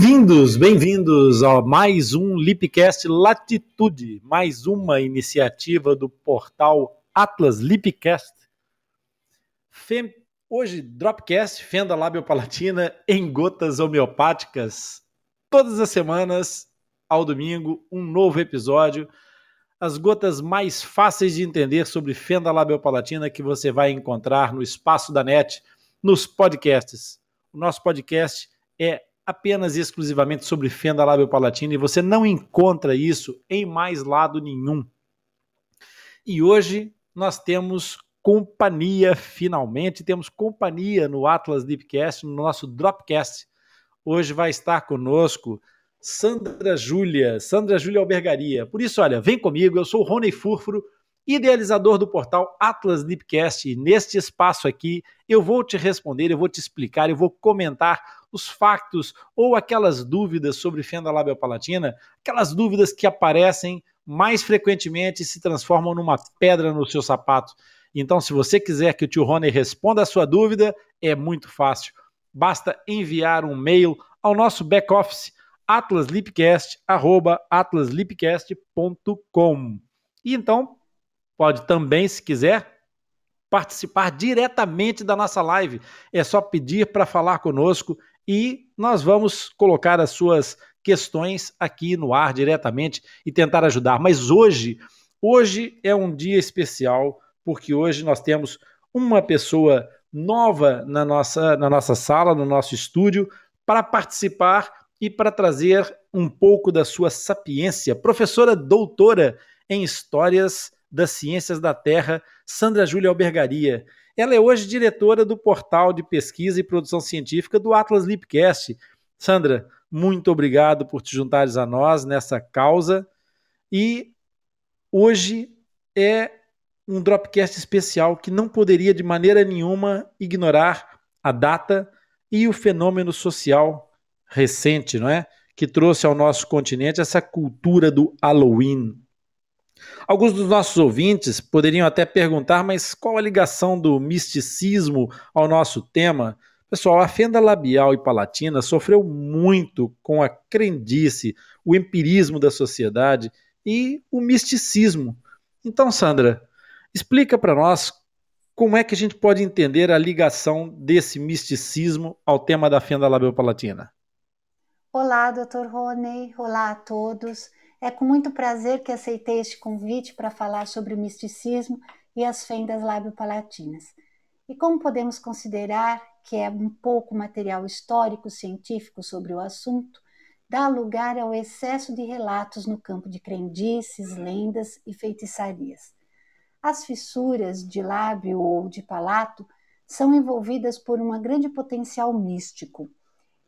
Bem-vindos, bem-vindos a mais um Lipcast Latitude, mais uma iniciativa do portal Atlas Lipcast. Fem... Hoje, Dropcast, Fenda Labiopalatina em gotas homeopáticas. Todas as semanas, ao domingo, um novo episódio. As gotas mais fáceis de entender sobre fenda labiopalatina que você vai encontrar no espaço da net, nos podcasts. O nosso podcast é apenas e exclusivamente sobre fenda labiopalatina e você não encontra isso em mais lado nenhum. E hoje nós temos companhia, finalmente temos companhia no Atlas Deepcast, no nosso Dropcast. Hoje vai estar conosco Sandra Júlia, Sandra Júlia Albergaria. Por isso, olha, vem comigo, eu sou o Rony Furfuro, idealizador do portal Atlas Deepcast. E neste espaço aqui eu vou te responder, eu vou te explicar, eu vou comentar os factos ou aquelas dúvidas sobre fenda labiopalatina, aquelas dúvidas que aparecem mais frequentemente e se transformam numa pedra no seu sapato. Então, se você quiser que o tio Rony responda a sua dúvida, é muito fácil. Basta enviar um mail ao nosso back-office atlaslipcast@atlaslipcast.com. E então, pode também, se quiser, participar diretamente da nossa live. É só pedir para falar conosco e nós vamos colocar as suas questões aqui no ar diretamente e tentar ajudar. Mas hoje, hoje é um dia especial porque hoje nós temos uma pessoa nova na nossa, na nossa sala, no nosso estúdio, para participar e para trazer um pouco da sua sapiência. Professora doutora em Histórias das Ciências da Terra, Sandra Júlia Albergaria. Ela é hoje diretora do portal de pesquisa e produção científica do Atlas Lipcast. Sandra, muito obrigado por te juntares a nós nessa causa. E hoje é um Dropcast especial que não poderia de maneira nenhuma ignorar a data e o fenômeno social recente, não é? Que trouxe ao nosso continente essa cultura do Halloween. Alguns dos nossos ouvintes poderiam até perguntar, mas qual a ligação do misticismo ao nosso tema? Pessoal, a fenda labial e palatina sofreu muito com a crendice, o empirismo da sociedade e o misticismo. Então, Sandra, explica para nós como é que a gente pode entender a ligação desse misticismo ao tema da fenda labial palatina. Olá, Dr. Rony. Olá a todos. É com muito prazer que aceitei este convite para falar sobre o misticismo e as fendas lábio-palatinas. E como podemos considerar que é um pouco material histórico científico sobre o assunto, dá lugar ao excesso de relatos no campo de crendices, lendas e feitiçarias. As fissuras de lábio ou de palato são envolvidas por um grande potencial místico.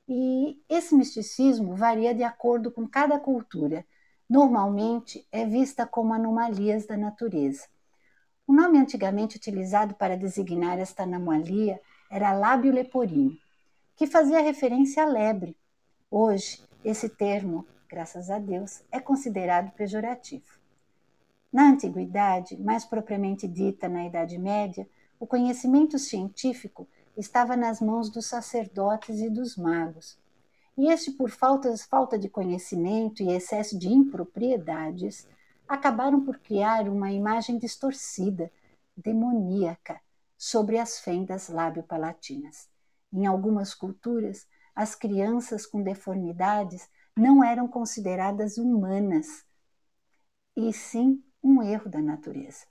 E esse misticismo varia de acordo com cada cultura, normalmente é vista como anomalias da natureza. O nome antigamente utilizado para designar esta anomalia era lábio leporino, que fazia referência à lebre. Hoje, esse termo, graças a Deus, é considerado pejorativo. Na antiguidade, mais propriamente dita na Idade Média, o conhecimento científico estava nas mãos dos sacerdotes e dos magos. E este, por falta, de conhecimento e excesso de impropriedades, acabaram por criar uma imagem distorcida, demoníaca, sobre as fendas lábio-palatinas. Em algumas culturas, as crianças com deformidades não eram consideradas humanas, e sim um erro da natureza.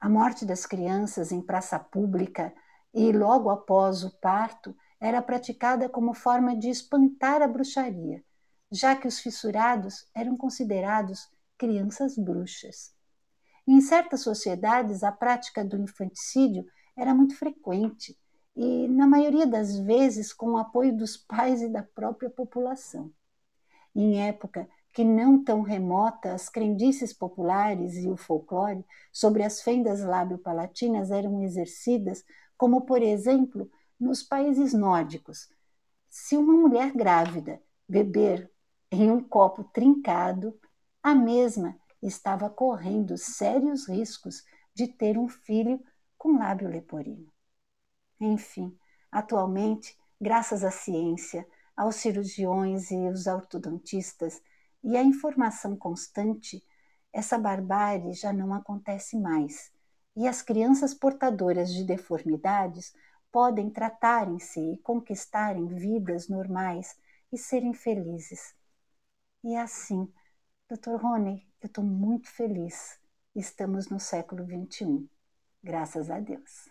A morte das crianças em praça pública e logo após o parto era praticada como forma de espantar a bruxaria, já que os fissurados eram considerados crianças bruxas. Em certas sociedades, a prática do infanticídio era muito frequente e, na maioria das vezes, com o apoio dos pais e da própria população. Em época que não tão remota, as crendices populares e o folclore sobre as fendas lábio-palatinas eram exercidas, como, por exemplo, nos países nórdicos. Se uma mulher grávida beber em um copo trincado, a mesma estava correndo sérios riscos de ter um filho com lábio leporino. Enfim, atualmente, graças à ciência, aos cirurgiões e os ortodontistas e a informação constante, essa barbárie já não acontece mais e as crianças portadoras de deformidades podem tratarem-se e conquistarem vidas normais e serem felizes. E é assim, Dr. Rony, eu estou muito feliz. Estamos no século XXI. Graças a Deus.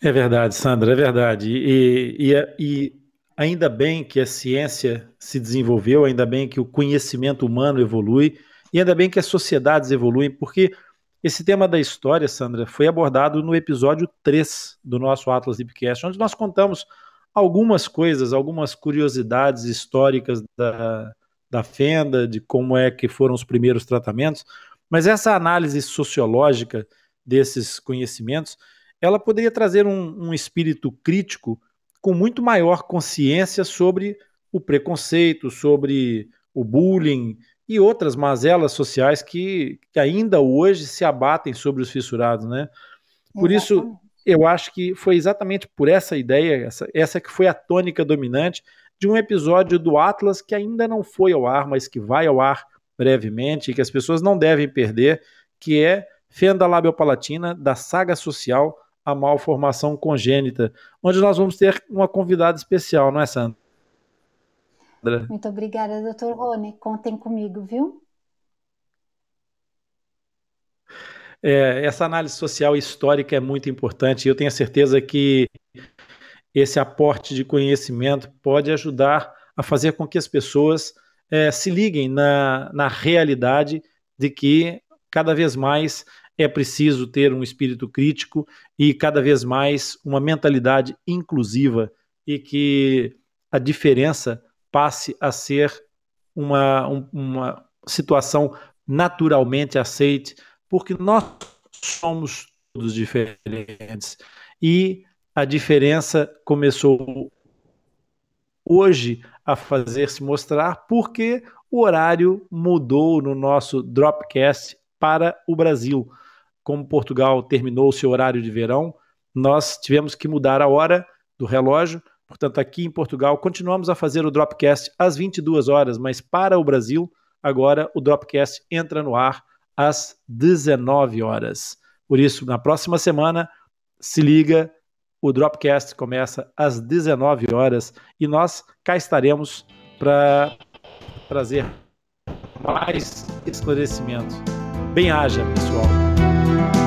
É verdade, Sandra, é verdade. E, e, e, ainda bem que a ciência se desenvolveu, ainda bem que o conhecimento humano evolui, e ainda bem que as sociedades evoluem, porque esse tema da história, Sandra, foi abordado no episódio 3 do nosso Atlas Deepcast, onde nós contamos algumas coisas, algumas curiosidades históricas da, da fenda, de como é que foram os primeiros tratamentos, mas essa análise sociológica desses conhecimentos, ela poderia trazer um, um espírito crítico com muito maior consciência sobre o preconceito, sobre o bullying e outras mazelas sociais que, que ainda hoje se abatem sobre os fissurados, né? Por Exatamente. isso, eu acho que foi exatamente por essa ideia, essa, essa que foi a tônica dominante de um episódio do Atlas que ainda não foi ao ar, mas que vai ao ar brevemente e que as pessoas não devem perder, que é Fenda Labiopalatina, da saga social A Malformação Congênita, onde nós vamos ter uma convidada especial, não é, Sandra? Muito obrigada, doutor Rony. Contem comigo, viu? É, essa análise social e histórica é muito importante e eu tenho certeza que esse aporte de conhecimento pode ajudar a fazer com que as pessoas é, se liguem na, na realidade de que cada vez mais é preciso ter um espírito crítico e cada vez mais uma mentalidade inclusiva e que a diferença passe a ser uma, uma situação naturalmente aceite, porque nós somos todos diferentes e a diferença começou hoje a fazer se mostrar porque o horário mudou no nosso Dropcast para o Brasil. Como Portugal terminou o seu horário de verão, nós tivemos que mudar a hora do relógio. Portanto, aqui em Portugal, continuamos a fazer o Dropcast às 22 horas, mas para o Brasil, agora o Dropcast entra no ar às 19 horas. Por isso, na próxima semana, se liga, o Dropcast começa às 19 horas e nós cá estaremos para trazer mais esclarecimento. Bem haja, pessoal.